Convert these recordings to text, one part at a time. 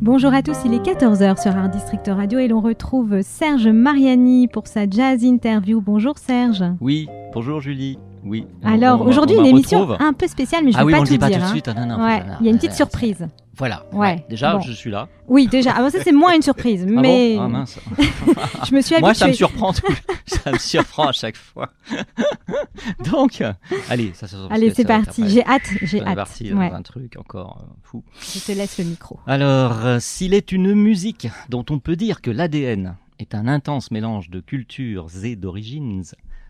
Bonjour à tous, il est 14h sur Art District Radio et l'on retrouve Serge Mariani pour sa jazz interview. Bonjour Serge. Oui, bonjour Julie. Oui. Alors aujourd'hui une émission retrouve. un peu spéciale mais je ne Ah oui, pas on tout le dit pas dire. tout de hein. suite. Non, non, Ouais, voilà, il y a une petite surprise. Voilà. Ouais, Déjà, bon. je suis là. Oui déjà, ah, bon, ça c'est moins une surprise Ah bon mais Ah, mince. je me suis habituée. Moi, ça me surprend. tout- ça me surprend à chaque fois. Donc, allez, ça, ça, ça- Allez c'est parti, j'ai hâte, j'ai hâte. parti Ouais, un truc encore euh, fou. je te laisse le micro. Alors, euh, s'il est une musique dont on peut dire que l'ADN est un intense mélange de cultures et d'origines,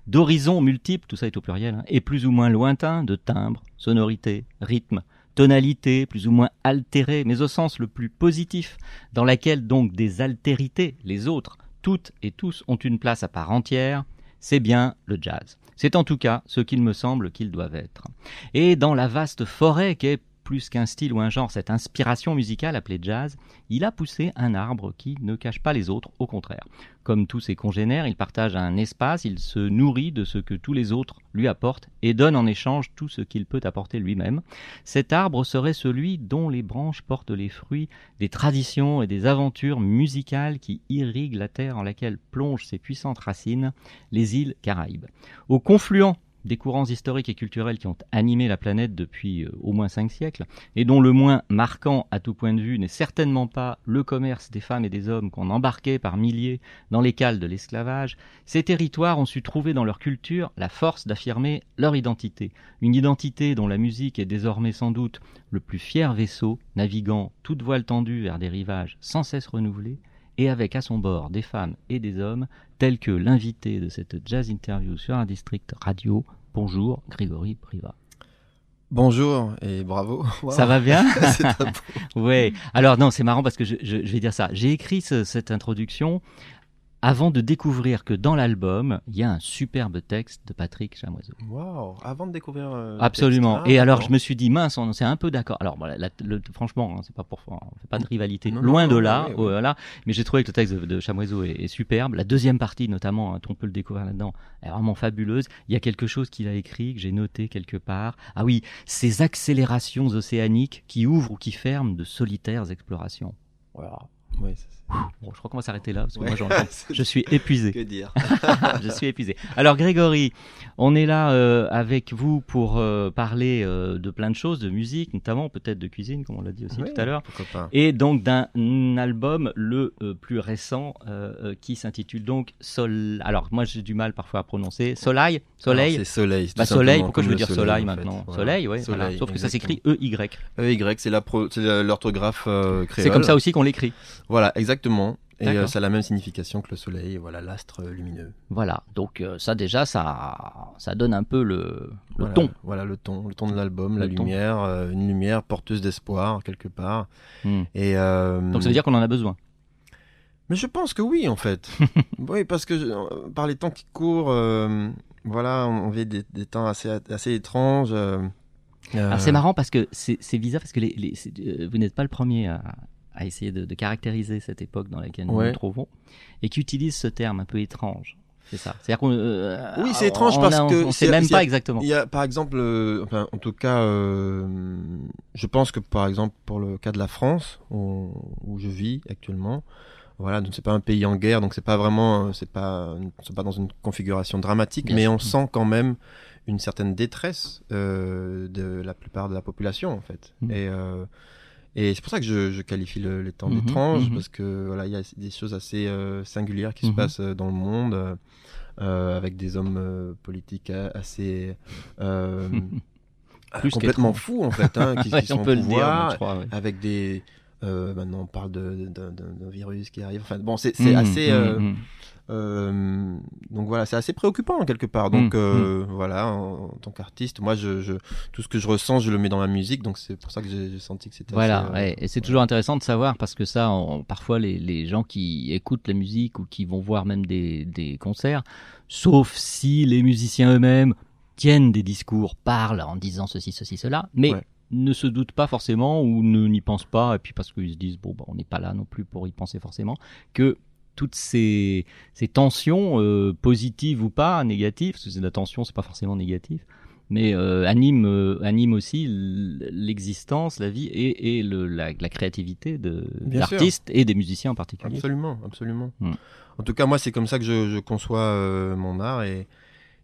d'horizons multiples, tout ça est au pluriel, hein, et plus ou moins lointains, de timbres, sonorités, rythmes, tonalités, plus ou moins altérées, mais au sens le plus positif, dans laquelle donc des altérités, les autres, toutes et tous, ont une place à part entière, c'est bien le jazz. C'est en tout cas ce qu'il me semble qu'ils doivent être. Et dans la vaste forêt qu'est plus qu'un style ou un genre, cette inspiration musicale appelée jazz, il a poussé un arbre qui ne cache pas les autres, au contraire. Comme tous ses congénères, il partage un espace, il se nourrit de ce que tous les autres lui apportent et donne en échange tout ce qu'il peut apporter lui-même. Cet arbre serait celui dont les branches portent les fruits des traditions et des aventures musicales qui irriguent la terre en laquelle plongent ses puissantes racines, les îles Caraïbes. Au confluent des courants historiques et culturels qui ont animé la planète depuis euh, au moins cinq siècles, et dont le moins marquant à tout point de vue n'est certainement pas le commerce des femmes et des hommes qu'on embarquait par milliers dans les cales de l'esclavage, ces territoires ont su trouver dans leur culture la force d'affirmer leur identité, une identité dont la musique est désormais sans doute le plus fier vaisseau, naviguant toute voile tendue vers des rivages sans cesse renouvelés, et avec à son bord des femmes et des hommes, tels que l'invité de cette jazz interview sur un district radio. Bonjour, Grégory Priva. Bonjour et bravo. Ça va bien. Ouais. Alors non, c'est marrant parce que je, je- je vais dire ça. J'ai écrit ce- cette introduction avant de découvrir que dans l'album, il y a un superbe texte de Patrick Chamoiseau. Waouh, avant de découvrir. euh, Absolument. texte. Ah, Et alors, je me suis dit, mince, on s'est un peu d'accord. Alors, la- le- franchement, hein, c'est pas pour, on fait pas de rivalité, Non, loin non, de là. oui, oui. Voilà. Mais j'ai trouvé que le texte de, de Chamoiseau est, est superbe. La deuxième partie, notamment, hein, on peut le découvrir là-dedans, est vraiment fabuleuse. Il y a quelque chose qu'il a écrit que j'ai noté quelque part. Ah oui, ces accélérations océaniques qui ouvrent ou qui ferment de solitaires explorations. Voilà. Oui, Bon, je crois qu'on va s'arrêter là parce que Ouais. moi, je suis épuisé. Que dire je suis épuisé. Alors Grégory, on est là euh, avec vous pour euh, parler euh, de plein de choses, de musique, notamment peut-être de cuisine, comme on l'a dit aussi Oui, tout à l'heure, Pourquoi pas et donc d'un album, le plus récent, qui s'intitule donc Sol. Alors moi j'ai du mal parfois à prononcer Soleil, Soleil. C'est soleil. Bah, soleil, pourquoi je veux dire soleil, maintenant Voilà. Soleil, voilà. Soleil, Sauf que ça s'écrit. E-Y. Euh, Y, c'est l'orthographe créole. C'est comme ça aussi qu'on l'écrit. Voilà, exactement. Et euh, ça a la même signification que le soleil, voilà, l'astre lumineux. Voilà. Donc euh, ça déjà, ça, ça donne un peu le, le Voilà, ton. Voilà le ton, le ton de l'album, la ton. lumière, euh, une lumière porteuse d'espoir quelque part. Hmm. Et euh, Donc ça veut dire qu'on en a besoin. Mais je pense que oui, en fait. oui, parce que euh, par les temps qui courent, euh, voilà, on vit des, des temps assez, assez étranges. euh, euh, c'est marrant parce que c'est bizarre parce que les, les- c'est- euh, vous n'êtes pas le premier à, à essayer de, de caractériser cette époque dans laquelle nous Ouais. nous trouvons et qui utilise ce terme un peu étrange. C'est ça. C'est-à-dire qu'on. euh, Oui, c'est étrange parce a- on- que on sait même pas exactement. Il y a, par exemple, euh, enfin, en tout cas, euh, je pense que par exemple pour le cas de la France, où, où je vis actuellement, voilà, donc c'est pas un pays en guerre, donc c'est pas vraiment, c'est pas, c'est pas dans une configuration dramatique, Bien mais sûr. on sent quand même une certaine détresse de la plupart de la population en fait. Mhm. Et et c'est pour ça que je, je qualifie le- les temps Mhm, d'étrange, mhm. parce que voilà, il y a des choses assez euh, singulières qui Mhm. se passent euh, dans le monde. euh, avec des hommes politiques assez Plus complètement fous en fait, hein, qui, sont on peut le dire, pouvoir, crois. ouais. avec des maintenant, on parle d'un virus qui arrive. Enfin, bon, c'est Mmh, assez. Mmh, euh, mmh. donc voilà, c'est assez préoccupant quelque part. Donc Mm, euh, voilà, en, en tant qu'artiste, moi, je, je, tout ce que je ressens, je le mets dans ma musique. Donc c'est pour ça que j'ai senti que c'était. Voilà, assez, euh, et c'est toujours intéressant de savoir parce que ça, on- parfois les, les gens qui écoutent la musique ou qui vont voir même des, des concerts, sauf si les musiciens eux-mêmes tiennent des discours, parlent en disant ceci, ceci, cela, mais Ouais. ne se doutent pas forcément ou ne n'y pensent pas, et puis parce qu'ils se disent, bon, bah, on n'est pas là non plus pour y penser forcément, que toutes ces, ces tensions, euh, positives ou pas, négatives, parce que la tension, c'est pas forcément négatif, mais euh, anime, euh, anime aussi l'existence, la vie et, et le, la, la créativité de l'artiste et des musiciens en particulier. Absolument, absolument. Mm. En tout cas, moi, c'est comme ça que je, je conçois mon art et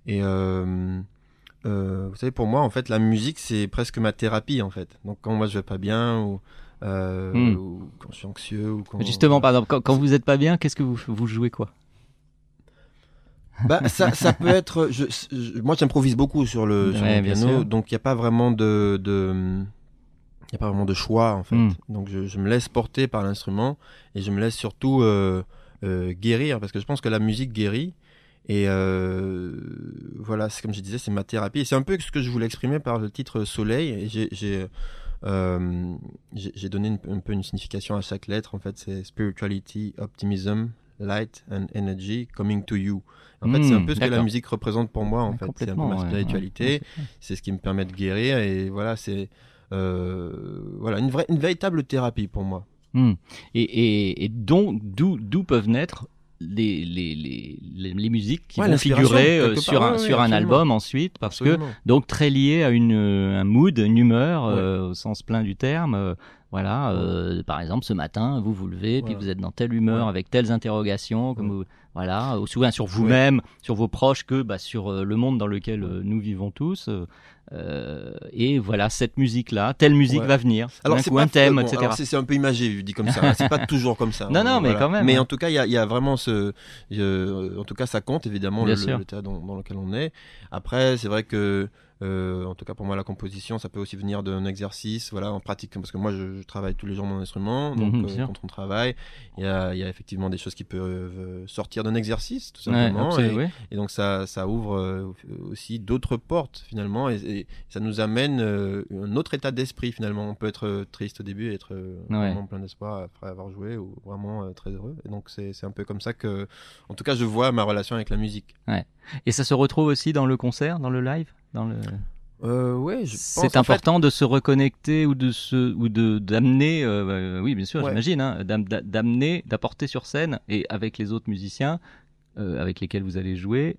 et vous savez, pour moi, en fait, la musique, c'est presque ma thérapie, en fait. Donc quand moi je vais pas bien ou euh, Mm. ou quand je suis anxieux ou quand Justement, par exemple, quand, quand vous n'êtes pas bien, qu'est-ce que vous, vous jouez quoi? Bah, ça, ça peut être. Je, je- moi, j'improvise beaucoup sur le, sur Ouais, piano, sûr. donc il n'y a pas vraiment de, de, y a pas vraiment de choix en fait. Mm. Donc je, je me laisse porter par l'instrument et je me laisse surtout euh, euh, guérir parce que je pense que la musique guérit. Et euh, voilà, c'est comme je disais, c'est ma thérapie. Et c'est un peu ce que je voulais exprimer par le titre Soleil. Et j'ai, j'ai, euh, j'ai donné une- un peu une signification à chaque lettre. En fait, c'est spirituality, optimism, light and energy coming to you. En fait, c'est un peu ce que la musique représente pour moi. En Ouais, fait, c'est un peu ma spiritualité. ouais. C'est ce qui me permet de guérir. Et voilà, c'est euh, voilà une vraie, une véritable thérapie pour moi. Hmm. Et, et, et donc, d'où peuvent naître les, les, les, les, musiques qui Ouais, vont figurer euh, sur, un, ouais, sur ouais, un album ensuite, parce que donc très lié à une, euh, un mood, une humeur, euh, au sens plein du terme. euh, voilà, euh, par exemple, ce matin, vous vous levez, puis vous êtes dans telle humeur, avec telles interrogations, comme vous, voilà, bien sur vous-même, sur vos proches que bah, sur le monde dans lequel nous vivons tous. Euh, et voilà, cette musique-là, telle musique Ouais. va venir. Alors c'est un thème, bon, etc. alors, c'est c'est un peu imagé vu dit comme ça. hein. C'est pas toujours comme ça. Non, non, mais quand même, Mais hein. en tout cas, il y a, il y a vraiment ce. euh, en tout cas, ça compte évidemment le, le dans lequel on est. Après, c'est vrai que. Euh, en tout cas pour moi la composition ça peut aussi venir d'un exercice voilà en pratique parce que moi je, je travaille tous les jours mon instrument donc Mhm, euh, bien sûr. quand on travaille il y a, il y a effectivement des choses qui peuvent euh, sortir d'un exercice tout simplement et, oui. et donc ça, ça ouvre euh, aussi d'autres portes finalement et, et ça nous amène euh, un autre état d'esprit finalement. On peut être euh, triste au début et être euh, Ouais. vraiment plein d'espoir après avoir joué ou vraiment euh, très heureux. Et donc c'est c'est un peu comme ça que, en tout cas, je vois ma relation avec la musique. Et ça se retrouve aussi dans le concert, dans le live, dans le. Euh, ouais, C'est fait- important de se reconnecter ou de se ou de d'amener, euh, euh, oui bien sûr, Ouais. j'imagine, hein, d'am- d'a- d'amener, d'apporter sur scène et avec les autres musiciens euh, avec lesquels vous allez jouer,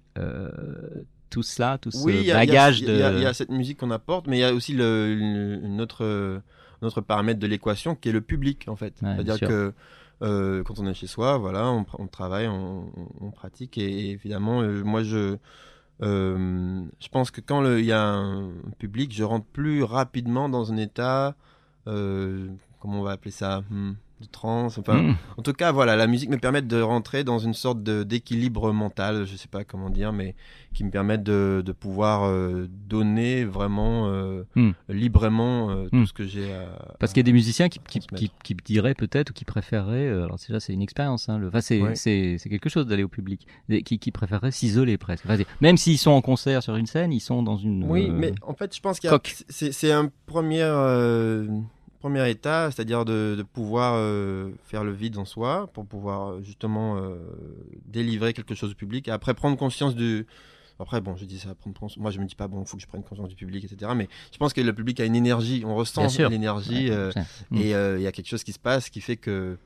tout cela, tout ce oui, bagage y a- il y a- de. il y, a cette musique qu'on apporte, mais il y a aussi le, une, une autre, un autre paramètre de l'équation qui est le public en fait. Ouais, C'est-à-dire que euh, quand on est chez soi, voilà, on, travaille, on, on- on pratique, et, et évidemment, euh, moi je, euh, je pense que quand il y a un public, je rentre plus rapidement dans un état, euh, comment on va appeler ça, hmm, de transe. Enfin, Hmm. en tout cas, voilà, la musique me permet de rentrer dans une sorte d'équilibre mental, je sais pas comment dire, mais qui me permet de, de pouvoir euh, donner vraiment euh, Hmm. librement euh, tout Hmm. ce que j'ai à. Parce qu'il y a des musiciens qui, qui, qui, qui diraient peut-être ou qui préféreraient, alors déjà c'est une expérience, hein, le, enfin, c'est, Ouais. quelque chose d'aller au public, des- qui, qui préféreraient s'isoler presque. Enfin, même s'ils sont en concert sur une scène, ils sont dans une. Oui, mais en fait, je pense qu'il y a- c'est c'est un premier premier état, c'est-à-dire de, de pouvoir euh, faire le vide en soi pour pouvoir euh, justement euh, délivrer quelque chose au public et après prendre conscience du après, bon, je dis ça, prendre conscience. Moi, je me dis pas, bon, il faut que je prenne conscience du public, etc. Mais je pense que le public a une énergie, on ressent Ouais, c'est- Mm. et euh, il y a quelque chose qui se passe qui fait que,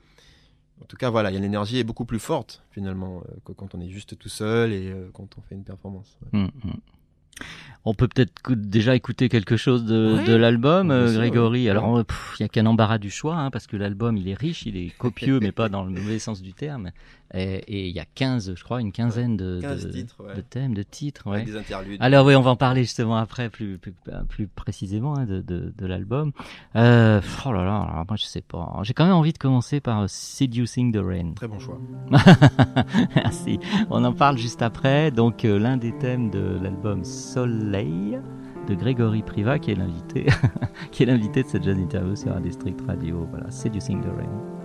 en tout cas, voilà, il y a l'énergie est beaucoup plus forte finalement que quand on est juste tout seul et quand on fait une performance. ouais. Mm, mm. On peut peut-être déjà écouter quelque chose de, Ouais. de l'album, euh, Grégory. ouais. Alors, euh, il y a qu'un embarras du choix, hein, parce que l'album, il est riche, il est copieux, mais pas dans le mauvais sens du terme. Et il y a 15, je crois, une quinzaine de, 15 de- titres, ouais. de thèmes, de titres. ouais. Avec des interludes. Alors oui, on va en parler justement après, plus, plus, plus précisément hein, de, l'album. Euh, oh là là, alors moi je sais pas. J'ai quand même envie de commencer par Seducing the Rain. Très bon choix. Merci. On en parle juste après. Donc euh, l'un des thèmes de l'album Soleil de Grégory Priva, qui est l'invité, qui est l'invité de cette jazz interview sur un district radio. Voilà, Seducing the Rain.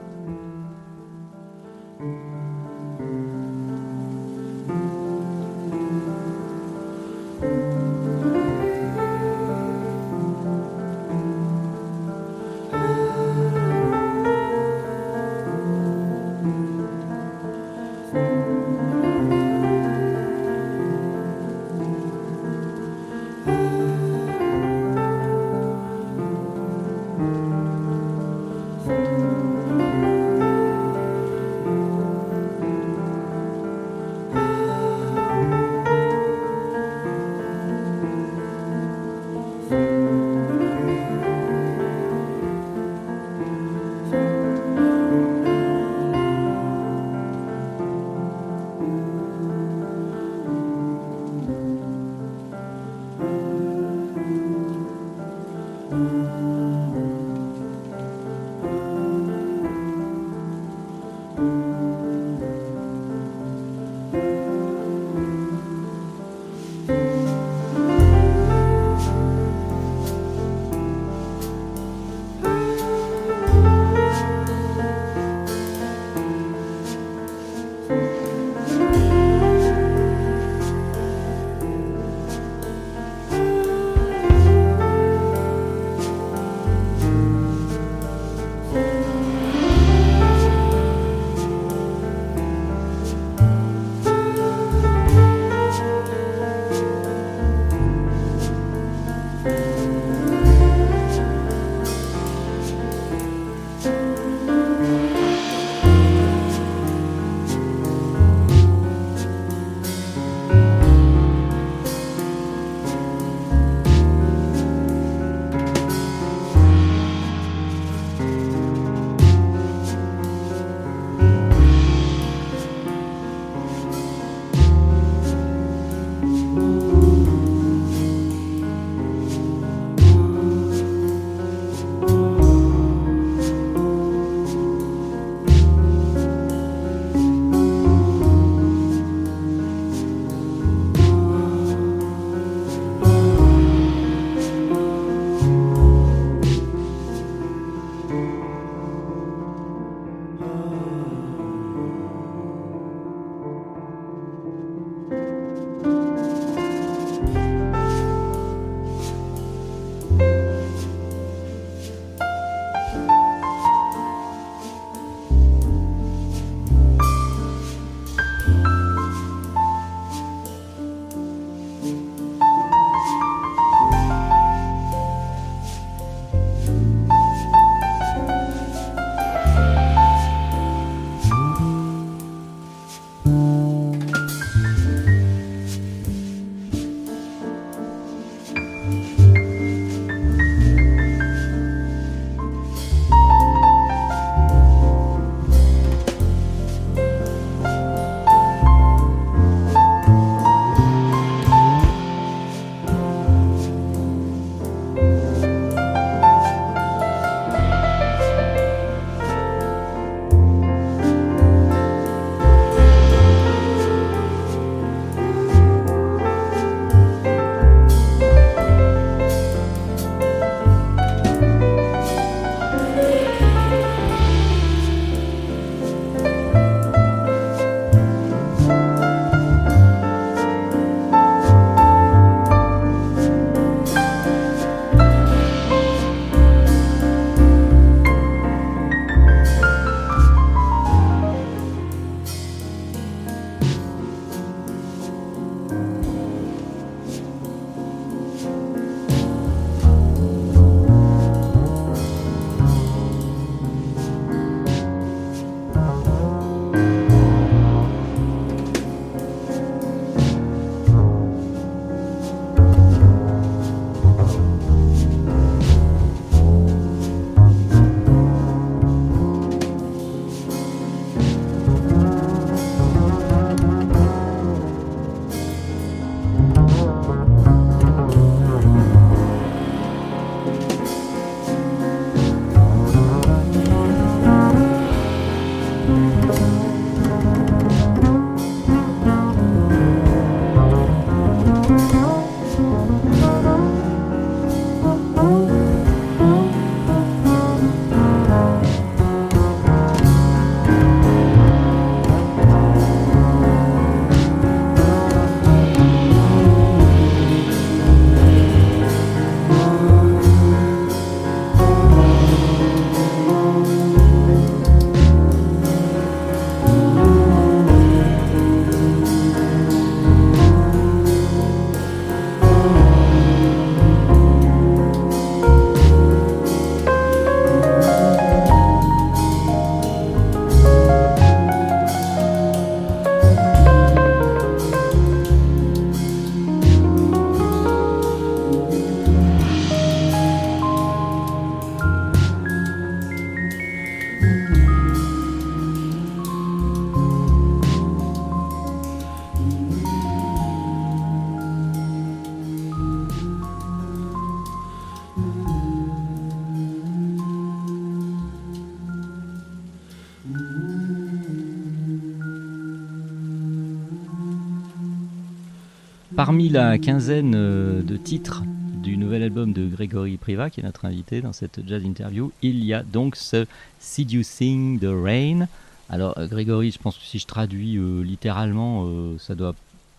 Parmi la quinzaine euh, de titres du nouvel album de Grégory Priva, qui est notre invité dans cette jazz interview, il y a donc ce Seducing the Rain. Alors, euh, Grégory, je pense que si je traduis euh, littéralement, euh, ça doit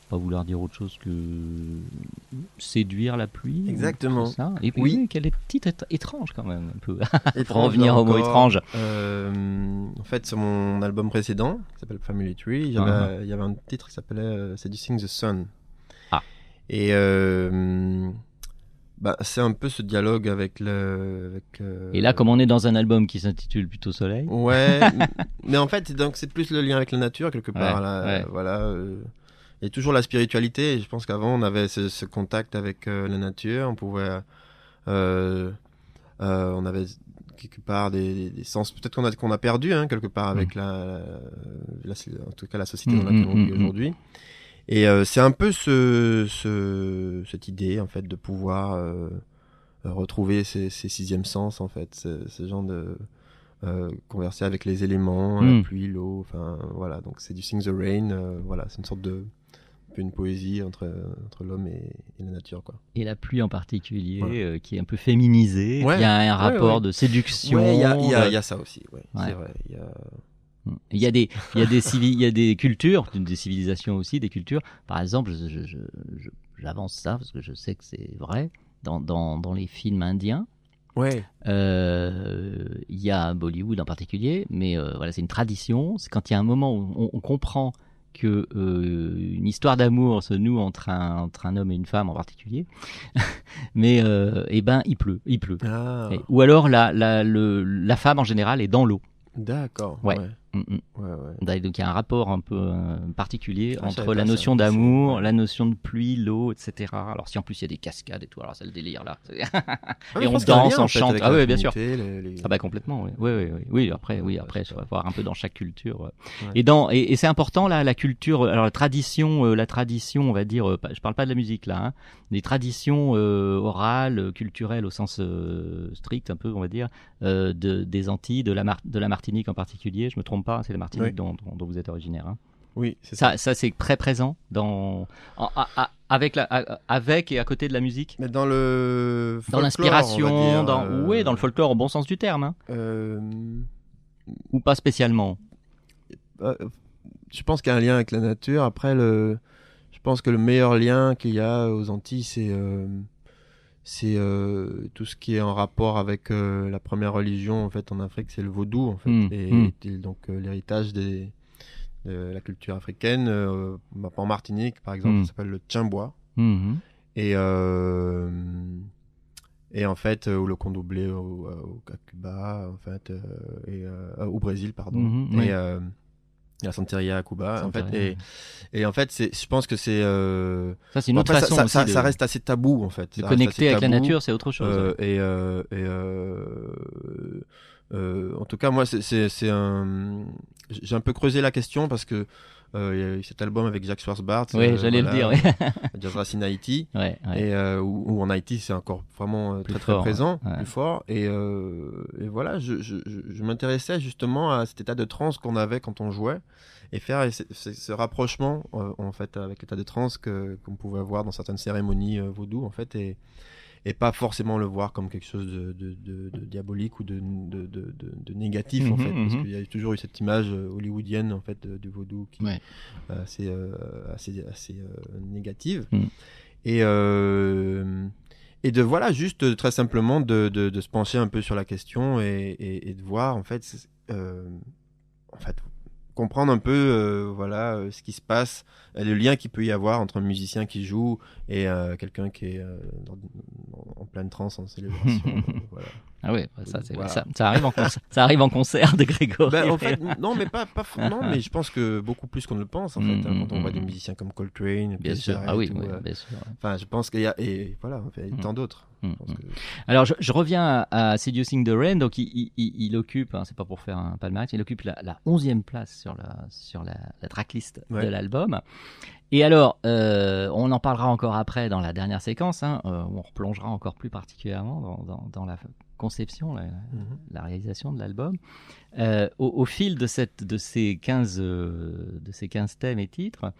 pas vouloir dire autre chose que séduire la pluie. Exactement. ça Et puis, Oui. quel est titre étr- étrange quand même, un peu. Pour revenir au mot étrange. euh, en fait, sur mon album précédent, qui s'appelle Family Tree, il y avait, il y avait un titre qui s'appelait Seducing the Sun. Et euh, bah, c'est un peu ce dialogue avec le. Avec, euh, Et là, comme on est dans un album qui s'intitule plutôt Soleil, Ouais, mais en fait, donc c'est plus le lien avec la nature quelque part. Ouais, là, ouais. Voilà. euh, Il y a toujours la spiritualité. Et je pense qu'avant, on avait ce, ce contact avec euh, la nature. On pouvait, euh, euh, on avait quelque part des, sens. Peut-être qu'on a qu'on a perdu hein, quelque part avec la, la- en tout cas la société dans Mm, laquelle mm, on vit mm, mm. aujourd'hui. Et euh, c'est un peu ce, ce, cette idée en fait de pouvoir euh, retrouver ces, ces sixièmes sens en fait, ce, ce genre de euh, converser avec les éléments, Mm. la pluie, l'eau, enfin voilà. Donc c'est du Sing the Rain, voilà, c'est une sorte de une poésie entre entre l'homme et, et la nature quoi. et la pluie en particulier, euh, qui est un peu féminisée, Ouais. qui a un rapport ouais. de séduction. Il y a, il y, a, de- il y a ça aussi, c'est vrai. Il y a... Il y a des, il y a des civi- il y a des cultures, des civilisations aussi, des cultures. Par exemple, j'avance ça parce que je sais que c'est vrai. Dans, dans, dans les films indiens, Ouais. euh, il y a Bollywood en particulier, mais euh, voilà, c'est une tradition. C'est quand il y a un moment où on, on comprend que euh, une histoire d'amour se noue entre un, entre un homme et une femme en particulier, mais euh, eh ben il pleut, il pleut. Ah, Et- ou alors la, la, le, la femme en général est dans l'eau. d'accord. Ouais. Ouais. Mm, mm. ouais, ouais. Donc il y a un rapport un peu euh, particulier Ah, entre la notion d'amour, la notion de pluie, l'eau, etc. Alors si en plus il y a des cascades et tout, alors c'est le délire là. Ah, Et on danse, lien, on chante. Ah ouais, bien sûr. communauté, les- les- Ah bah complètement, oui. Oui, oui, oui. oui après, oui, après, il faut voir un peu dans chaque culture. ouais. Et dans et, et c'est important là, la culture. Alors la tradition, euh, la tradition, on va dire. euh, je parle pas de la musique là. Hein, des traditions euh, orales, euh, culturelles au sens euh, strict, un peu, on va dire, euh, de, des Antilles, de la Mar- de la Martinique en particulier. Je me trompe pas, c'est la Martinique Oui. dont, dont, dont vous êtes originaire. Hein. Oui, c'est ça. Ça, ça c'est très présent dans en- avec la avec et à côté de la musique. Mais dans le Dans folklore, l'inspiration, dans euh, oui, dans le folklore au bon sens du terme, hein, euh, ou pas spécialement. euh, je pense qu'il y a un lien avec la nature. Après, le, je pense que le meilleur lien qu'il y a aux Antilles, c'est euh, c'est euh, tout ce qui est en rapport avec euh, la première religion en fait en Afrique, c'est le vaudou en fait, Mm, et, mm. et donc euh, l'héritage des de la culture africaine. en Martinique, par exemple, Mm. ça s'appelle le tchimbois. Et, et en fait, ou le condoublé au, au, à Cuba, en fait, et, au Brésil, pardon. Et la Santeria à Cuba, en fait. Santeria. Et, et en fait, c'est, je pense que c'est. euh, Ça c'est une bon, autre après, ça- façon ça, aussi ça, de, ça reste assez tabou, en fait. de Ça connecter avec la nature, c'est autre chose. Euh, et euh, et euh, euh, en tout cas, moi, c'est- c'est c'est un. J'ai un peu creusé la question parce que euh, cet album avec Jacques Schwarzbart. oui, euh, j'allais voilà, le dire. ouais. Jazz Racine Haïti. ouais, ouais. Et euh, où, où en Haïti, c'est encore vraiment Plus très très fort, présent, plus fort. Et, et voilà, je, je, je, je m'intéressais justement à cet état de transe qu'on avait quand on jouait et faire ce, rapprochement en fait avec l'état de transe que qu'on pouvait avoir dans certaines cérémonies vaudou en fait et et pas forcément le voir comme quelque chose de, de, de- de diabolique ou de, négatif en Mhm, fait parce mhm. qu'il y a toujours eu cette image euh, hollywoodienne en fait du vaudou qui Ouais. est assez euh, assez assez euh, négative Mhm. et euh, et de voilà juste euh, très simplement de, se pencher un peu sur la question et, et, et de voir en fait c'est- euh, en fait comprendre un peu euh, voilà euh, ce qui se passe euh, le lien qu'il peut y avoir entre un musicien qui joue et euh, quelqu'un qui est dans- en, pleine transe en célébration voilà. Ah bah, ça, c'est- Voilà. ça, ça arrive en concert, ça arrive en concert de Grégory. Ben, en fait, non, mais pas, pas non, mais je pense que beaucoup plus qu'on ne le pense en fait. Mm, hein, quand on mm, voit mm. des musiciens comme Coltrane, bien sûr. Ah oui, ou, oui, euh, bien sûr. Enfin, je pense qu'il y a et voilà, il y a Mm. tant d'autres. Mm, Je pense mm. que- Alors, je, je reviens à, à Seducing the Rain. Donc, il, il- il- il occupe, hein, c'est pas pour faire un palmarès, il occupe la, la 11e place sur la, sur la, la tracklist Ouais. de l'album. Et alors, euh, on en parlera encore après dans la dernière séquence, hein, euh, on replongera encore plus particulièrement dans, dans- dans la conception, la, Mhm. la réalisation de l'album. Euh, au, au fil de, cette, de, ces 15, euh, de ces 15 thèmes et titres,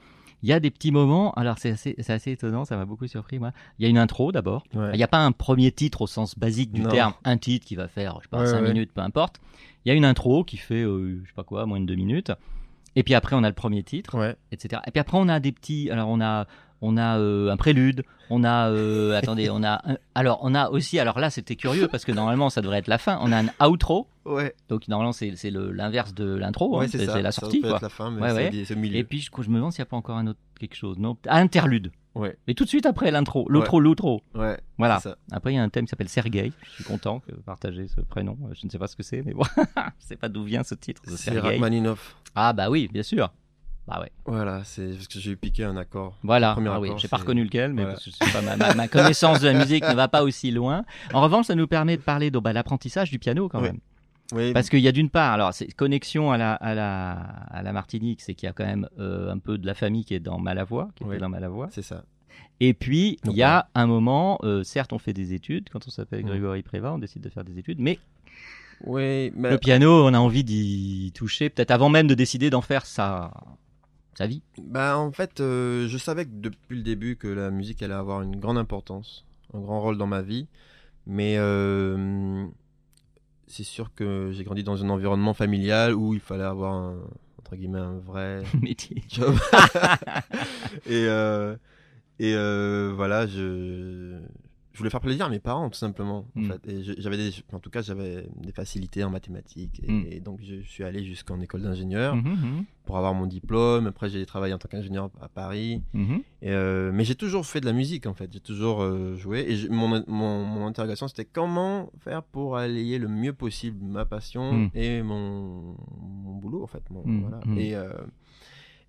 Il y a des petits moments, alors c'est assez, assez étonnant, ça m'a beaucoup surpris moi. Il y a une intro d'abord. Ouais. Il n'y a pas un premier titre au sens basique du Non. terme, un titre qui va faire, je sais pas, Ouais, 5 ouais. minutes, peu importe. Il y a une intro qui fait, euh, je sais pas quoi, moins de 2 minutes. Et puis après, on a le premier titre, etc. Et puis après, on a des petits. Alors, on a, on a euh, un prélude. On a, euh, attendez, on a. un- alors, on a aussi. Alors là, c'était curieux parce que normalement, ça devrait être la fin. On a un outro. Ouais. Donc normalement, c'est l'inverse de l'intro. Ouais, hein, c'est ça. c'est la Ça sortie, peut quoi. être la fin, mais Ouais, c'est ouais. milieu. Et puis, je, je me demande s'il n'y a pas encore un autre quelque chose. Non, interlude. Ouais. Et tout de suite après l'intro, l'outro, l'outro. Ouais. Voilà. ça. Après, il y a un thème qui s'appelle Sergei. Je suis content de partager ce prénom. Je ne sais pas ce que c'est, mais bon, je sais pas d'où vient ce titre. C'est Sergei. Rachmaninoff. Ah bah oui, bien sûr. Bah ouais. Voilà, c'est parce que j'ai eu piqué un accord. Voilà. Premier Ah oui, j'ai pas reconnu lequel, mais voilà. pas, ma, ma- ma connaissance de la musique ne va pas aussi loin. En revanche, ça nous permet de parler de bah, l'apprentissage du piano quand Ouais. même. Oui, Parce qu'il y a d'une part, alors c'est connexion à la, à la, à la Martinique, c'est qu'il y a quand même euh, un peu de la famille qui est dans Malavoie, qui Oui. était dans Malavoie. c'est ça. Et puis, il y a un moment, euh, certes, on fait des études, quand on s'appelle Mm. Grégory Prévat, on décide de faire des études, mais Oui, mais le piano, on a envie d'y toucher, peut-être avant même de décider d'en faire sa, sa vie. Bah en fait, euh, je savais que depuis le début que la musique allait avoir une grande importance, un grand rôle dans ma vie, mais euh, c'est sûr que j'ai grandi dans un environnement familial où il fallait avoir un, entre guillemets un vrai métier. job. et euh, et voilà, je je voulais faire plaisir à mes parents tout simplement en Mm. fait. Et je- j'avais des, en tout cas j'avais des facilités en mathématiques et, Mm. et donc je suis allé jusqu'en école d'ingénieur Mhm, mhm, pour avoir mon diplôme. Après, j'ai travaillé en tant qu'ingénieur à Paris. mhm. Et, euh, mais j'ai toujours fait de la musique, en fait. J'ai toujours euh, joué. Et mon, mon, mon interrogation, c'était comment faire pour allier le mieux possible ma passion Mm. et mon, mon boulot, en fait. Mon- voilà. Et, euh,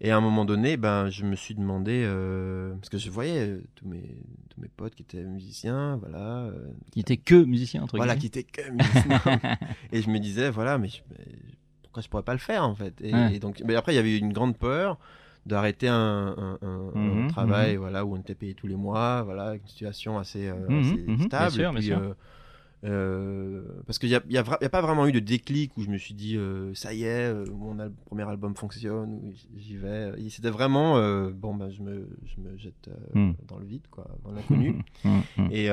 et à un moment donné, ben, je me suis demandé, euh, parce que je voyais euh, tous, mes, tous mes potes qui étaient musiciens, voilà. euh, Qui était que musicien, entre voilà, qui étaient que musiciens. et je me disais, voilà, mais, je- pourquoi je pourrais pas le faire en fait? Et, Ouais. et donc, mais après, il y avait eu une grande peur d'arrêter un, un- un- un Mhm, travail voilà, où on était payé tous les mois, voilà, une situation assez, Mhm, assez mhm, bien stable. sûr, et bien sûr. Euh, parce qu'il n'y a, y a, y pas vraiment eu de déclic où je me suis dit, euh, ça y est, euh, mon al- premier album fonctionne, j'y vais. C'était vraiment, bon, ben, je, me, je me jette Mhm. dans le vide, quoi, dans l'inconnu. Mhm, mhm. Et,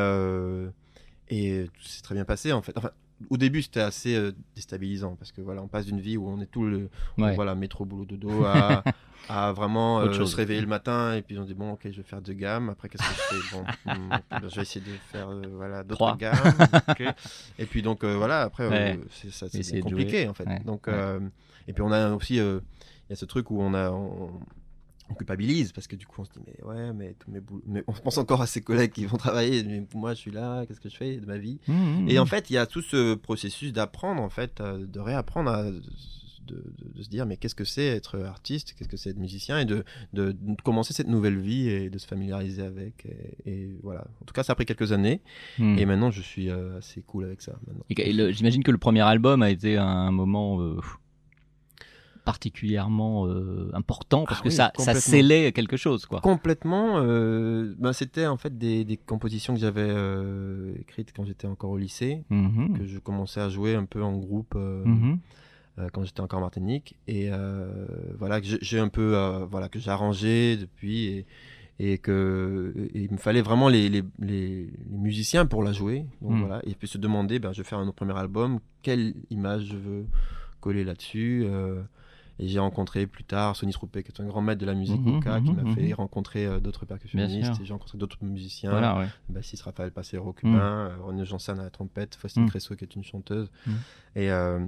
et tout s'est très bien passé en fait. Enfin, au début, c'était assez euh, déstabilisant parce que voilà, on passe d'une vie où on est tout le Ouais. voilà métro boulot dodo à, à vraiment euh, se réveiller le matin et puis on dit bon ok je vais faire deux gammes. Après qu'est-ce que je fais? Bon, hmm, ben, je vais essayer de faire euh, voilà d'autres gammes. Et puis donc voilà après Ouais. c'est compliqué en fait. Ouais. Donc et puis on a aussi il y a ce truc où on a on, on culpabilise parce que du coup on se dit mais ouais mais tous mes boulots mais on pense encore à ses collègues qui vont travailler. Mais moi je suis là qu'est-ce que je fais de ma vie? Mhm, et mhm. en fait il y a tout ce processus d'apprendre en fait euh, de réapprendre à de, de- de se dire mais qu'est-ce que c'est être artiste? Qu'est-ce que c'est être musicien? Et de, de, de commencer cette nouvelle vie et de se familiariser avec et, et voilà. En tout cas ça a pris quelques années. Et maintenant je suis euh, assez cool avec ça maintenant. Et- et J'imagine que le premier album a été un moment euh, particulièrement euh, important parce Ah que oui, ça, ça scellait quelque chose, quoi. Complètement. euh, ben, c'était en fait des, des compositions que j'avais euh, écrites quand j'étais encore au lycée, Mhm. que je commençais à jouer un peu en groupe euh, Mhm. quand j'étais encore en Martinique, et voilà que j'ai- un peu voilà que j'ai arrangé depuis et, et que et il me fallait vraiment les, les, les, les musiciens pour la jouer. Donc Mm. voilà, et puis se demander, ben, je vais faire un premier album, quelle image je veux coller là-dessus. euh, et j'ai rencontré plus tard Sonny Troupé, qui est un grand maître de la musique Mhm, Oka, qui mhm, m'a fait mhm. rencontrer euh, d'autres percussionnistes. j'ai rencontré d'autres musiciens. Voilà, ouais. Bassiste Raphaël Passero, cubain, euh, René Janssen à la trompette, Faustine. Cresso, qui est une chanteuse. Et euh,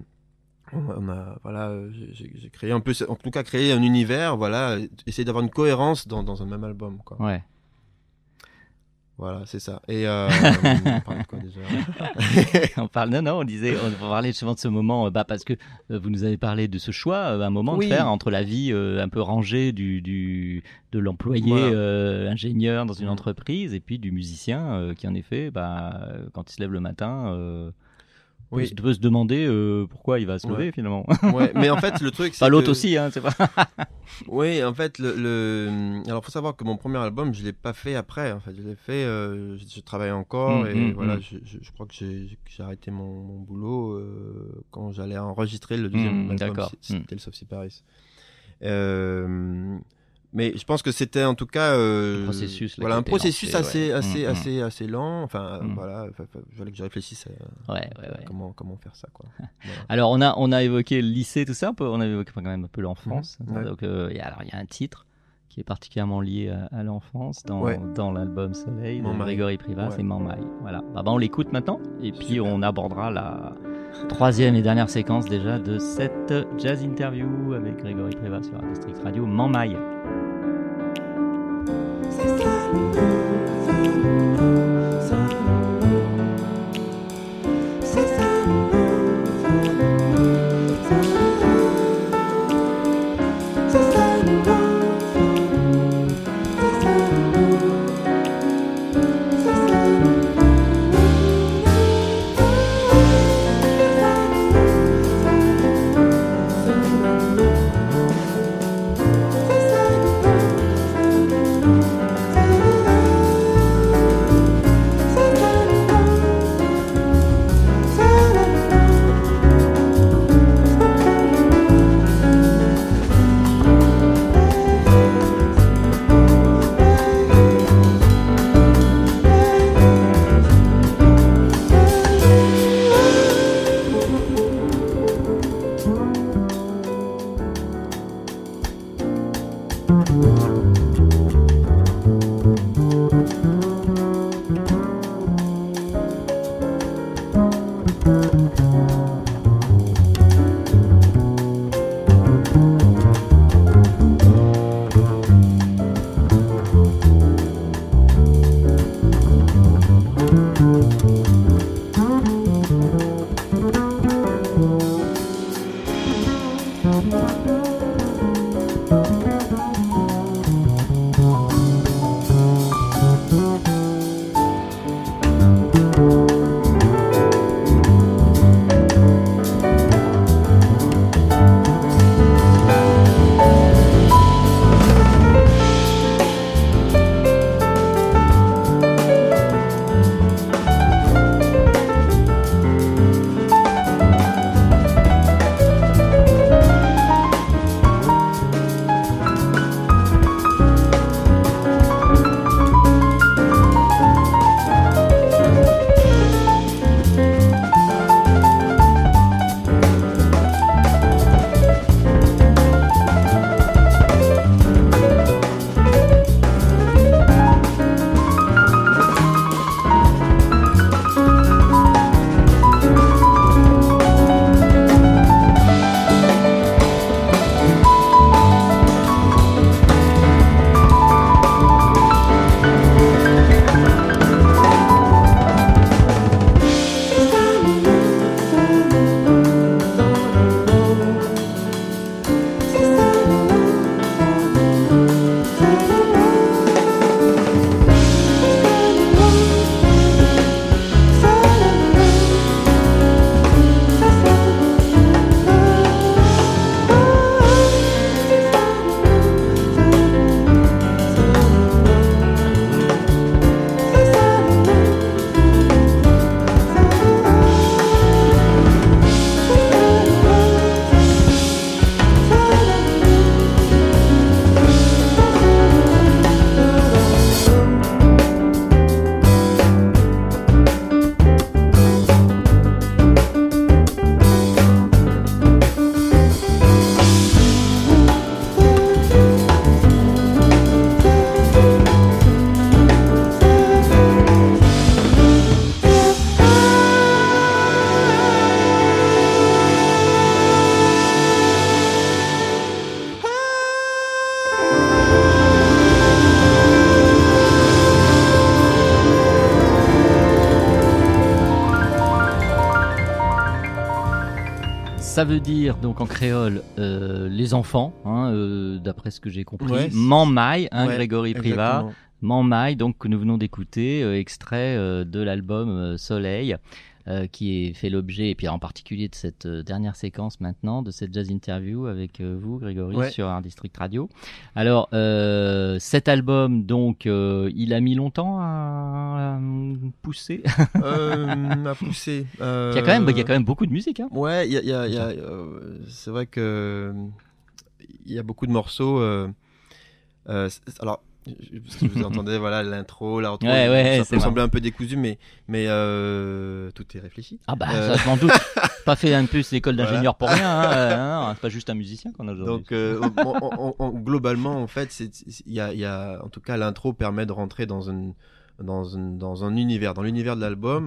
on a- voilà, j'ai- créé un peu, en tout cas, créé un univers, voilà, essayer d'avoir une cohérence dans, dans un même album, quoi. Ouais. Voilà, c'est ça. Et euh, on parlait de quoi déjà? On parle, non, non, on disait, on parlait justement de ce moment, euh, bah, parce que euh, vous nous avez parlé de ce choix, un moment Oui. de faire entre la vie euh, un peu rangée du, du de l'employé Voilà. euh, ingénieur dans une Mm. entreprise et puis du musicien euh, qui en effet, bah, quand il se lève le matin, euh, Oui. se- peut se demander euh, pourquoi il va se Ouais. lever finalement. Ouais, mais en fait, le truc, c'est Pas l'autre que- aussi, hein, c'est pas. Oui, en fait, le, le... alors faut savoir que mon premier album, je l'ai pas fait après. En fait, je l'ai fait, euh, je, je travaillais encore Mm, et mm, voilà, mm. je, je, je crois que j'ai arrêté mon, mon boulot euh, quand j'allais enregistrer le deuxième album, c'était le Soft Paris. Euh, Mais je pense que c'était en tout cas euh, Un processus, voilà un lancé, assez ouais. assez Mm, mm. assez assez lent. Enfin Mm. voilà, il fallait que je réfléchisse à, Ouais, ouais, ouais. comment comment faire ça quoi. Voilà. Alors on a on a évoqué le lycée tout ça, on a évoqué quand même un peu l'enfance. Mhm, ouais. Donc euh, il y a- alors il y a un titre qui est particulièrement lié à, à l'enfance dans, dans l'album Soleil de. Grégory Privat, Ouais. c'est Mammaï. Voilà. Bah, bah, on l'écoute maintenant et puis on abordera la troisième et dernière séquence déjà de cette jazz interview avec Grégory Privat sur District Radio Thank you. Ça veut dire donc en créole euh, les enfants, hein, euh, d'après ce que j'ai compris. Ouais, Mammaï, hein, Ouais, Grégory Privat. Mammaï, donc que nous venons d'écouter, euh, extrait euh, de l'album euh, Soleil, euh, qui est fait l'objet, et puis en particulier de cette euh, dernière séquence maintenant, de cette jazz interview avec euh, vous, Grégory, Ouais. sur Art District Radio. Alors, euh, cet album, donc, euh, il a mis longtemps à, à pousser? À pousser. il, y a quand même, il y a quand même beaucoup de musique. Hein. Ouais, il y a, il y a- il y a, c'est vrai que il y a beaucoup de morceaux. alors, parce que je vous entendais, voilà, l'intro, l'outro, Ouais, ouais, ça peut sembler un peu décousu, mais, mais euh, tout est réfléchi. Ah bah Euh, ça je m'en doute. pas fait un plus l'école Voilà. d'ingénieur pour rien. Hein. euh, non, c'est pas juste un musicien qu'on a aujourd'hui. Donc, euh, en- globalement, en fait, c'est, c'est- il y a, il y a, en tout cas, l'intro permet de rentrer dans une, dans une, dans un univers, dans l'univers de l'album,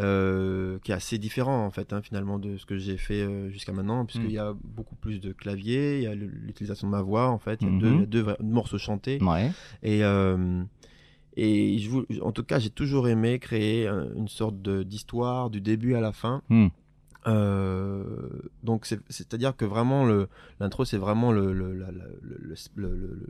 euh, qui est assez différent en fait, hein, finalement, de ce que j'ai fait euh, jusqu'à maintenant, puisqu'il Mm. y a beaucoup plus de clavier, il y a l'utilisation de ma voix, en fait, il y a Mhm. deux, vrais- morceaux chantés. Ouais. Et, euh, et je vous- en tout cas, j'ai toujours aimé créer un- une sorte d'histoire du début à la fin. Euh, donc, c'est- c'est-à-dire que vraiment, l'intro, c'est vraiment le, le, la- la- le,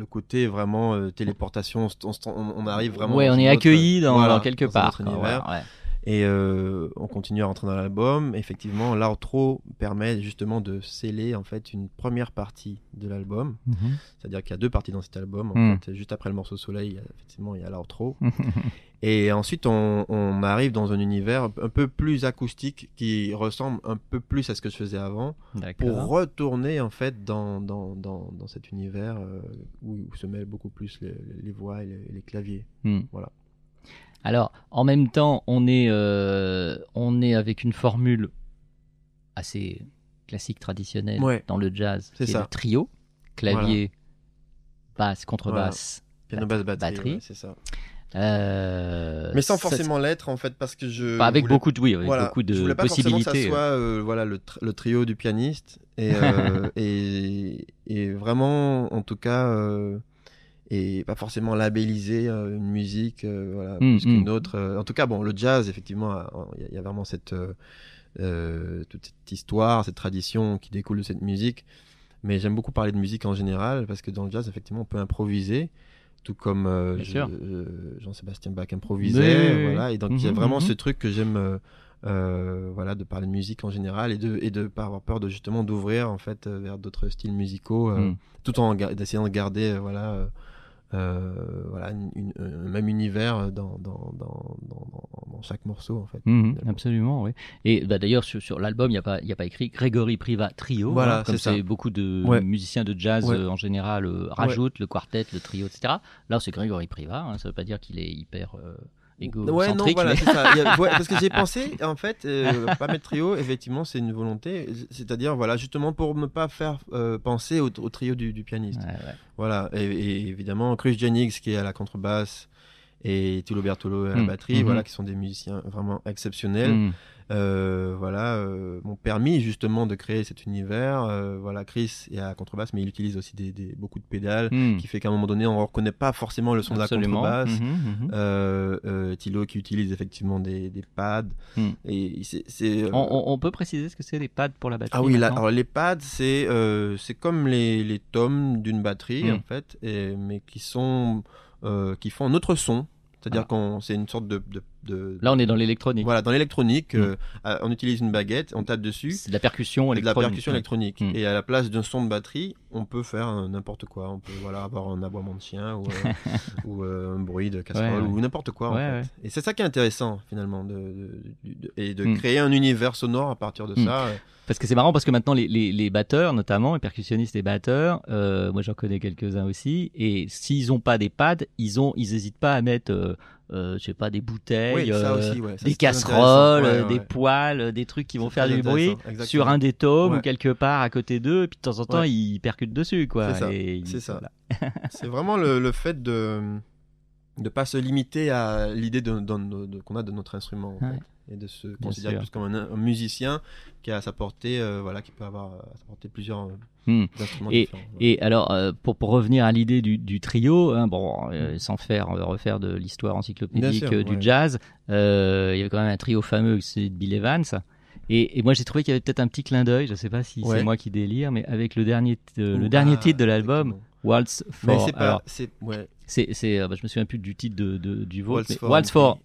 le, côté vraiment euh, téléportation. On, on- on arrive vraiment. ouais, dans on est accueilli dans, voilà, dans quelque dans part. univers. ouais. Et euh, on continue à rentrer dans l'album. Effectivement, l'outro permet justement de sceller en fait une première partie de l'album. Mhm. C'est-à-dire qu'il y a deux parties dans cet album. En Mm. fait, juste après le morceau Soleil, il y a- effectivement, il y a l'outro. Et ensuite, on, on arrive dans un univers un peu plus acoustique qui ressemble un peu plus à ce que je faisais avant, pour retourner en fait dans, dans, dans, dans cet univers euh, où, où se mêlent beaucoup plus les, les voix et les, claviers. Hmm. Voilà. Alors, en même temps, on est, euh, on est avec une formule assez classique, traditionnelle Ouais. dans le jazz, C'est ça. le trio, clavier, basse, contrebasse. Piano, basse, batterie, Batterie. ouais, c'est ça. Euh, Mais sans ça- forcément l'être en fait, parce que je. pas avec voulais- beaucoup de oui, avec voilà, beaucoup de je voulais pas forcément que ça soit euh, voilà le, tr- le trio du pianiste et euh, et, et vraiment en tout cas et pas forcément labelliser une musique voilà Mm, plus qu'une mm. autre. en tout cas bon le jazz effectivement il y, y a vraiment cette toute cette histoire cette tradition qui découle de cette musique. Mais j'aime beaucoup parler de musique en général parce que dans le jazz effectivement on peut improviser. Tout comme euh, je- euh, Jean-Sébastien Bach improvisait, voilà. Et donc il y a Mhm, vraiment mhm. ce truc que j'aime euh, voilà de parler de musique en général et de et de pas avoir peur de justement d'ouvrir en fait vers d'autres styles musicaux Mm. tout en d'essayant de garder voilà voilà une- une- un même univers dans dans, dans, dans, chaque morceau en fait Mhm, absolument, oui. Et bah, d'ailleurs, sur, sur l'album, il n'y a, pas- il y a pas écrit Grégory Priva Trio, Voilà, hein, comme c'est beaucoup de Ouais. musiciens de jazz Ouais. euh, en général euh, rajoutent, le quartet, le trio, etc. Là, c'est Grégory Priva, hein, ça ne veut pas dire qu'il est hyper euh. Ouais, non, voilà, mais- c'est ça. A- ouais, parce que j'ai pensé, en fait, euh, pas mettre trio, effectivement, c'est une volonté. C'est-à-dire, voilà, justement pour ne pas faire euh, penser au, au trio du, du pianiste. Ouais, ouais. Voilà, et, et évidemment, Chris Jennings qui est à la contrebasse et Tilo Bertolo à la Mm. batterie, voilà, qui sont des musiciens vraiment exceptionnels. Mm. Euh, voilà, euh, m'ont permis justement de créer cet univers. Euh, voilà, Chris est à la contrebasse, mais il utilise aussi des, des- beaucoup de pédales, Mm. qui fait qu'à un moment donné, on ne reconnaît pas forcément le son Absolument. de la contrebasse. Euh, Thilo qui utilise effectivement des, des pads. Mm. Et c'est. c'est, On, peut préciser ce que c'est les pads pour la batterie Ah oui, alors les pads, c'est c'est comme les, les tomes d'une batterie Mm. en fait, et- mais qui sont euh, qui font un autre son. C'est-à-dire Ah. qu'on c'est une sorte de, de, de- Là, on est dans l'électronique. voilà dans l'électronique, Mm. euh, euh, on utilise une baguette, on tape dessus. C'est de la percussion c'est de la électronique. percussion électronique. Mm. Et à la place d'un son de batterie, on peut faire n'importe quoi. On peut voilà, avoir un aboiement de chien ou, euh, ou euh, un bruit de casserole Ouais, ou n'importe quoi. en Ouais, fait. Et c'est ça qui est intéressant finalement, de, et de Mm. créer un univers sonore à partir de ça. Parce que c'est marrant parce que maintenant les, les, les batteurs notamment, les percussionnistes et batteurs, moi j'en connais quelques-uns aussi, et s'ils ont pas des pads, ils ont, ils hésitent pas à mettre, euh, je sais pas, des bouteilles, Oui, euh, aussi, ouais. Ça, des casseroles. Ouais, euh, des poils, euh, des trucs qui vont faire du bruit exactement. sur un des tomes ou quelque part à côté d'eux, et puis de temps en temps ils percutent dessus quoi. C'est ça, c'est voilà. Vraiment le, le fait de ne pas se limiter à l'idée de, de- de- qu'on a de notre instrument en Ouais. fait, et de se considérer plus comme un, un musicien qui a à sa portée, euh, voilà, qui peut avoir à sa portée plusieurs euh, Hmm. instruments Et, différents. et alors, euh, pour, pour revenir à l'idée du, du trio, hein, bon, euh, Mm. sans faire euh, refaire de l'histoire encyclopédique sûr, euh, du ouais. jazz, euh, il y avait quand même un trio fameux, c'est de Bill Evans. Et, et moi, j'ai trouvé qu'il y avait peut-être un petit clin d'œil, je ne sais pas si Ouais. c'est moi qui délire, mais avec le dernier, euh, le dernier ah, titre de l'album. Waltz Mais for. c'est pas, c'est ouais, c'est, c'est, euh, bah, je me souviens plus du titre de, de- du vôtre. Waltz mais for Waltz for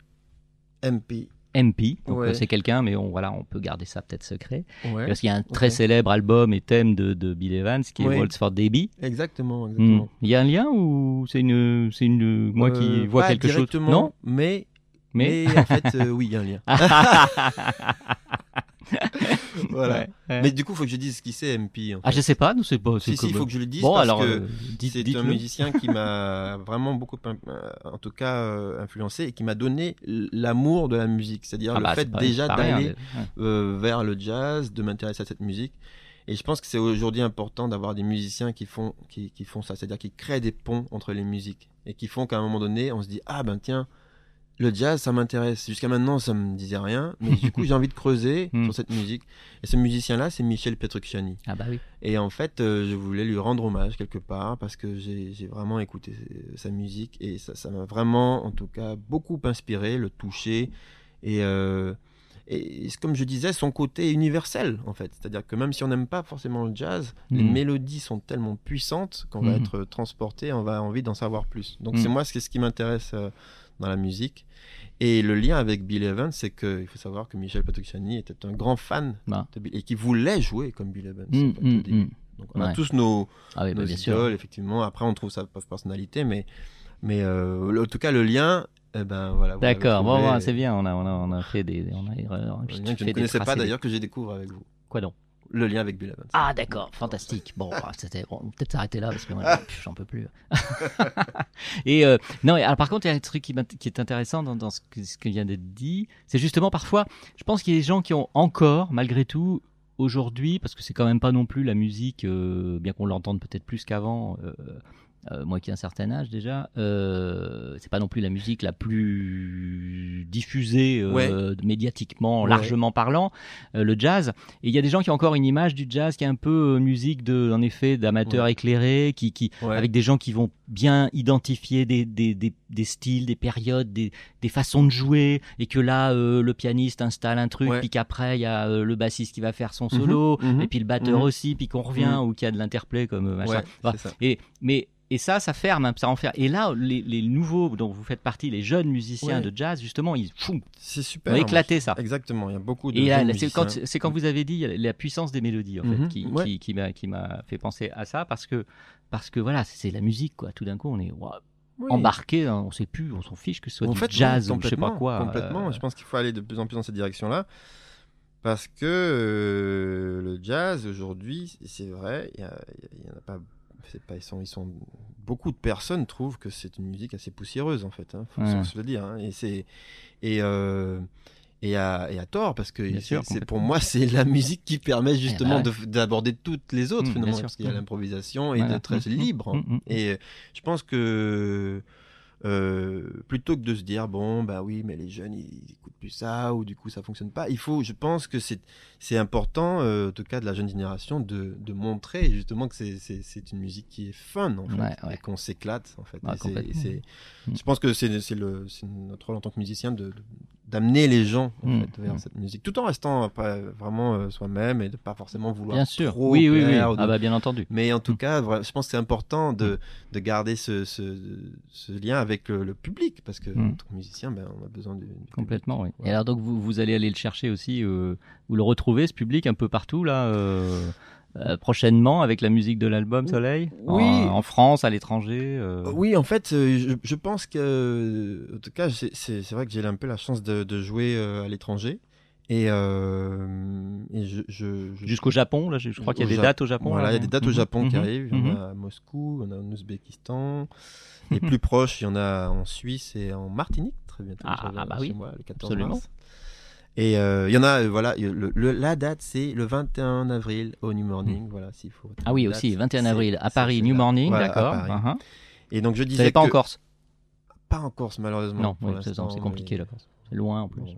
MP. MP. Donc Ouais. euh, c'est quelqu'un, mais on, voilà, on peut garder ça peut-être secret. Ouais. Parce qu'il y a un très célèbre album et thème de, de Bill Evans qui est Oui. Waltz for Debbie. Exactement, Hmm. Il y a un lien ou c'est une, c'est une, moi qui Euh, vois quelque chose? Non, mais, mais, mais en fait, euh, oui, il y a un lien. voilà. Ouais, ouais. Mais du coup, il faut que je dise ce qui c'est MP. En Ah, je sais pas, nous c'est pas. Si, si, il faut que je le dise Bon, parce alors, que euh, c'est un musicien qui m'a vraiment beaucoup, euh, en tout cas, euh, influencé et qui m'a donné l'amour de la musique. C'est-à-dire Ah le bah, fait déjà d'aller euh, vers le jazz, de m'intéresser à cette musique. Et je pense que c'est aujourd'hui important d'avoir des musiciens qui font, qui, qui font ça, c'est-à-dire qui créent des ponts entre les musiques et qui font qu'à un moment donné, on se dit ah ben tiens, le jazz ça m'intéresse. Jusqu'à maintenant ça me disait rien, mais du coup j'ai envie de creuser Mm. sur cette musique. Et ce musicien-là, c'est Michel Petrucciani. Ah bah oui. Et en fait, euh, je voulais lui rendre hommage quelque part parce que j'ai vraiment écouté sa musique et ça m'a vraiment, en tout cas, beaucoup inspiré, le toucher et euh, et comme je disais, son côté universel en fait. C'est-à-dire que même si on n'aime pas forcément le jazz, les Mhm. mélodies sont tellement puissantes qu'on va Mhm. être transporté, on va avoir envie d'en savoir plus. Donc c'est moi c'est ce qui m'intéresse euh, dans la musique. Et le lien avec Bill Evans, c'est qu'il faut savoir que Michel Petrucciani était un grand fan Bah. de Bill et qui voulait jouer comme Bill Evans. Mm, mm, mm. Donc on a tous nos, Ah oui, bah, nos bien idoles, sûr. effectivement. Après, on trouve sa personnalité, mais, mais euh, en tout cas, le lien, eh ben voilà. D'accord, bon, bon, c'est bien, on a, on, a, on a fait des. On a, on a je ne connaissais pas d'ailleurs, que j'ai découvert avec vous. Quoi donc? Le lien avec Bill Evans. Ah d'accord, fantastique. Bon, ah, c'était bon, peut-être s'arrêter là parce que j'en peux plus. et euh, non, alors par contre, il y a un truc qui, est intéressant dans, dans ce, que, ce qui vient d'être dit, c'est justement parfois, je pense qu'il y a des gens qui ont encore, malgré tout, aujourd'hui, parce que c'est quand même pas non plus la musique, euh, bien qu'on l'entende peut-être plus qu'avant. euh, euh, moi qui ai un certain âge déjà, euh, c'est pas non plus la musique la plus diffusée euh, Ouais. médiatiquement, Ouais. largement parlant, euh, le jazz. Et il y a des gens qui ont encore une image du jazz qui est un peu euh, musique de, en effet, d'amateurs Ouais. éclairés, qui, qui, avec des gens qui vont bien identifier des, des, des, des styles, des périodes, des, des façons de jouer, et que là, euh, le pianiste installe un truc, puis qu'après, il y a le bassiste qui va faire son solo, Mhm, mhm, et puis le batteur mhm. aussi, puis qu'on revient, Mhm. ou qu'il y a de l'interplay comme machin. Ça. Et, mais, et ça, ça ferme, ça en fait. Et là, les, les nouveaux dont vous faites partie, les jeunes musiciens Ouais. de jazz, justement, ils C'est super. ont éclaté ça. Exactement, il y a beaucoup de. Et c'est quand, musiciens. c'est quand vous avez dit la puissance des mélodies en fait, Mhm, qui, ouais. qui, qui m'a fait penser à ça parce que parce que voilà c'est la musique quoi. Tout d'un coup on est Oui. embarqué, hein, on sait plus, on s'en fiche que ce soit En du fait, jazz ou je sais pas quoi. Complètement. euh, Je pense qu'il faut aller de plus en plus dans cette direction-là. Parce que euh, le jazz, aujourd'hui, c'est vrai, il y, a- il y en a pas. C'est Pas, ils, sont, ils sont. Beaucoup de personnes trouvent que c'est une musique assez poussiéreuse, en fait. Hein, faut Ouais. se le dire. hein, et c'est. Et. euh, et à, et à tort, parce que c'est- pour moi, c'est la musique qui permet justement bah de- d'aborder toutes les autres, Mm, finalement, parce qu'il y a Mm. l'improvisation et Voilà. d'être très Mm, libre. Et je pense que euh, plutôt que de se dire bon bah oui mais les jeunes ils, écoutent plus ça ou du coup ça fonctionne pas il faut je pense que c'est c'est important euh, en tout cas de la jeune génération de, de montrer justement que c'est une musique qui est fun en fait Ouais, ouais. et qu'on s'éclate en fait Et Mm. je pense que c'est c'est notre rôle en tant que musicien de de- d'amener les gens en Mm, fait vers mm. cette musique tout en restant après vraiment euh, soi-même et de pas forcément vouloir Bien sûr. trop Oui oui oui. ou de- Ah bah bien entendu. mais en tout Mm. cas, je pense que c'est important de, de garder ce, ce, ce lien avec le, le public, parce que en tant que musicien, ben, on a besoin du, du public. Complètement, oui. Et alors donc vous, vous allez aller le chercher aussi, euh, vous le retrouvez ce public un peu partout là, euh, euh, prochainement avec la musique de l'album Soleil, Oui. en, en France, à l'étranger. euh. Oui, en fait, euh, je, je pense que, en tout cas, c'est- vrai que j'ai un peu la chance de, de jouer à l'étranger. Et, euh, et je, je, je- Jusqu'au Japon, là, je, crois qu'il y a des Ja- dates au Japon. Voilà, là, il y a des dates au Mhm, Japon qui mhm, arrivent. Il y en mhm. a à Moscou, il y en a en Ouzbékistan. Et plus proche, il y en a en Suisse et en Martinique, très bientôt. Ah, ah bah oui, moi, le 14 absolument. mars. Et euh, il y en a, euh, voilà, le- le- la date c'est le 21 avril au New Morning, voilà, s'il faut. Ah oui, date, aussi, 21 c'est- avril à Paris, New. Morning, Voilà, d'accord. Uh-huh. Et donc je disais pas en Corse? Pas en Corse malheureusement. Non, oui, c'est compliqué mais- la Corse. C'est loin en plus. Bon,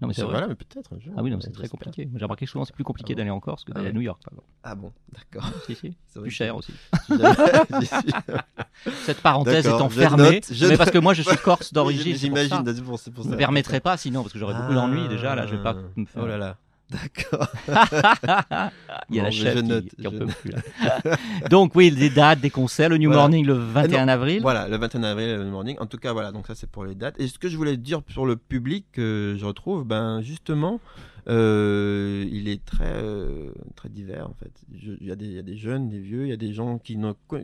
Non, mais c'est vrai. Voilà, mais peut-être un jour. Ah oui, non, c'est très j'espère. compliqué. J'ai remarqué que souvent c'est plus compliqué Ah d'aller en Corse que Ah d'aller à. New York. Par exemple. Ah bon, d'accord. Si, si. Plus cher aussi. Cette parenthèse étant fermée, je mais parce que moi je suis corse d'origine. ça. J'imagine, c'est pour, pour Je ça. me permettrai pas sinon parce que j'aurais beaucoup d'ennuis déjà là je vais pas me faire Oh là là. D'accord. il y a Bon, la chef je qui, note, qui en je peut plus là. donc oui des dates des concerts le New Voilà. Morning le 21 avril Voilà, le 21 avril, le morning. En tout cas, voilà, donc ça c'est pour les dates. Et ce que je voulais dire sur le public que je retrouve, ben justement, Euh, il est très euh, très divers en fait. Je- Il y, a des- il y a des jeunes, des vieux, il y a des gens qui, ne co-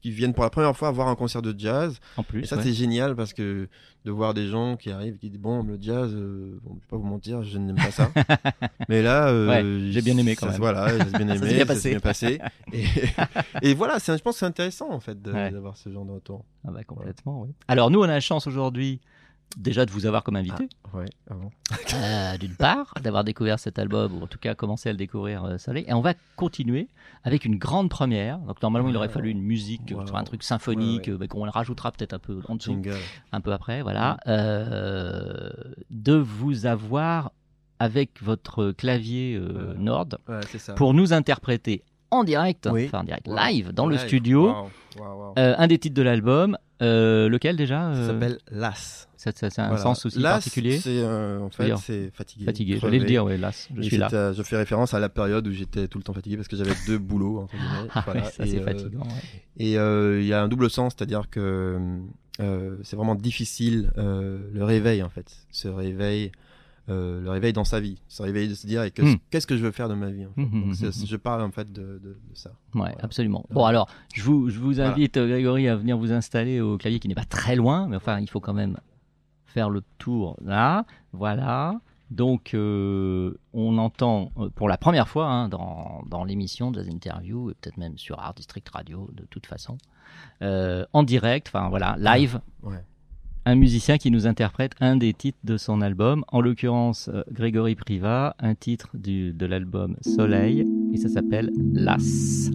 qui viennent pour la première fois voir un concert de jazz. En plus, Et ça ouais. c'est génial parce que de voir des gens qui arrivent qui disent bon le jazz, euh, bon, je vais pas vous mentir, je n'aime pas ça. Mais là, euh, Ouais, j'ai bien aimé quand ça- même. Voilà, j'ai bien Ça aimé, s'est bien ça s'est bien passé. Et, et voilà, je pense que c'est intéressant en fait Ouais. d'avoir ce genre de retour. Ah bah, complètement, oui. Alors nous, on a la chance aujourd'hui déjà de vous avoir comme invité. Ouais, avant. Euh, d'une part, d'avoir découvert cet album, ou en tout cas commencé à le découvrir euh, salé. Et on va continuer avec une grande première. Donc normalement, il aurait fallu une musique, Wow. un truc symphonique, Ouais, ouais. euh, qu'on rajoutera peut-être un peu en dessous, Jingle. un peu après, voilà. Euh, de vous avoir avec votre clavier. Nord pour nous interpréter en direct, Oui. enfin en direct, Wow. live, dans le studio, Wow, wow, wow. euh, un des titres de l'album. Euh, lequel déjà Ça euh, s'appelle Las. a un Voilà. sens aussi Las, particulier C'est en fait c'est fatigué. Fatigué, j'allais le dire, oui, las, je Et suis là. c'est, je fais référence à la période où j'étais tout le temps fatigué parce que j'avais deux boulots entre. Ah Voilà. ça c'est fatigant. ouais. Et il y a un double sens, c'est-à-dire que c'est vraiment difficile le réveil en fait, ce réveil, euh, le réveil dans sa vie, ce réveil de se dire Hmm. qu'est-ce que je veux faire de ma vie. En fait. Hmm, Donc, hmm, je parle en fait de, de- de ça. Ouais, Voilà. absolument. Bon, alors, je vous, je vous Voilà. invite, euh, Grégory, à venir vous installer au clavier qui n'est pas très loin, mais enfin, il faut quand même faire le tour là. Voilà. Donc, euh, on entend euh, pour la première fois hein, dans, dans l'émission des interviews, et peut-être même sur Art District Radio, de toute façon, euh, en direct, enfin voilà, live, Ouais. Un musicien qui nous interprète un des titres de son album, en l'occurrence euh, Grégory Priva, un titre de l'album Soleil, et ça s'appelle Las.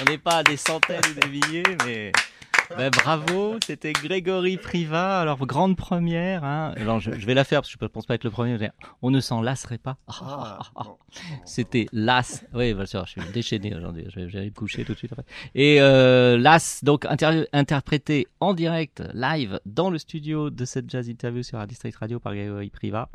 On n'est pas des centaines des milliers, mais ben, bravo. C'était Grégory Priva. Alors grande première. Hein. Alors je, je vais la faire parce que je pense pas être le premier. mais On ne s'en lasserait pas. Ah, bon. C'était Las. Oui, bien sûr, je suis déchaîné aujourd'hui. Je vais, je vais aller me coucher tout de suite après. Et euh, Las, donc inter- interprété en direct, live, dans le studio de cette jazz interview sur Art District Radio par Grégory Priva,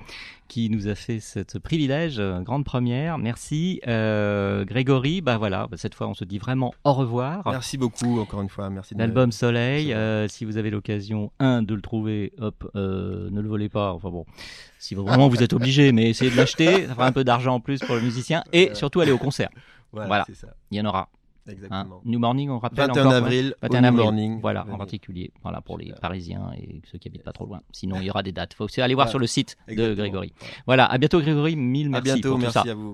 qui nous a fait ce privilège, euh, grande première. Merci, euh, Grégory. Bah voilà, cette fois, on se dit vraiment au revoir. Merci beaucoup, encore une fois. Merci de L'album Soleil, euh, si vous avez l'occasion, un, de le trouver, hop, euh, ne le volez pas, enfin bon, si vraiment vous êtes obligé, mais essayez de l'acheter, ça fera un peu d'argent en plus pour le musicien, et surtout allez au concert, Voilà, Voilà. c'est ça. il y en aura. hein. Exactement. New Morning, on rappelle 21 encore, ouais. avril, 21 au New avril, Morning. voilà, en particulier, voilà, pour les. Parisiens et ceux qui habitent pas trop loin, sinon il y aura des dates, faut aussi aller voir sur le site de. Grégory. Voilà, à bientôt Grégory, mille À merci bientôt, pour tout merci ça. à vous.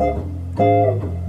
Thank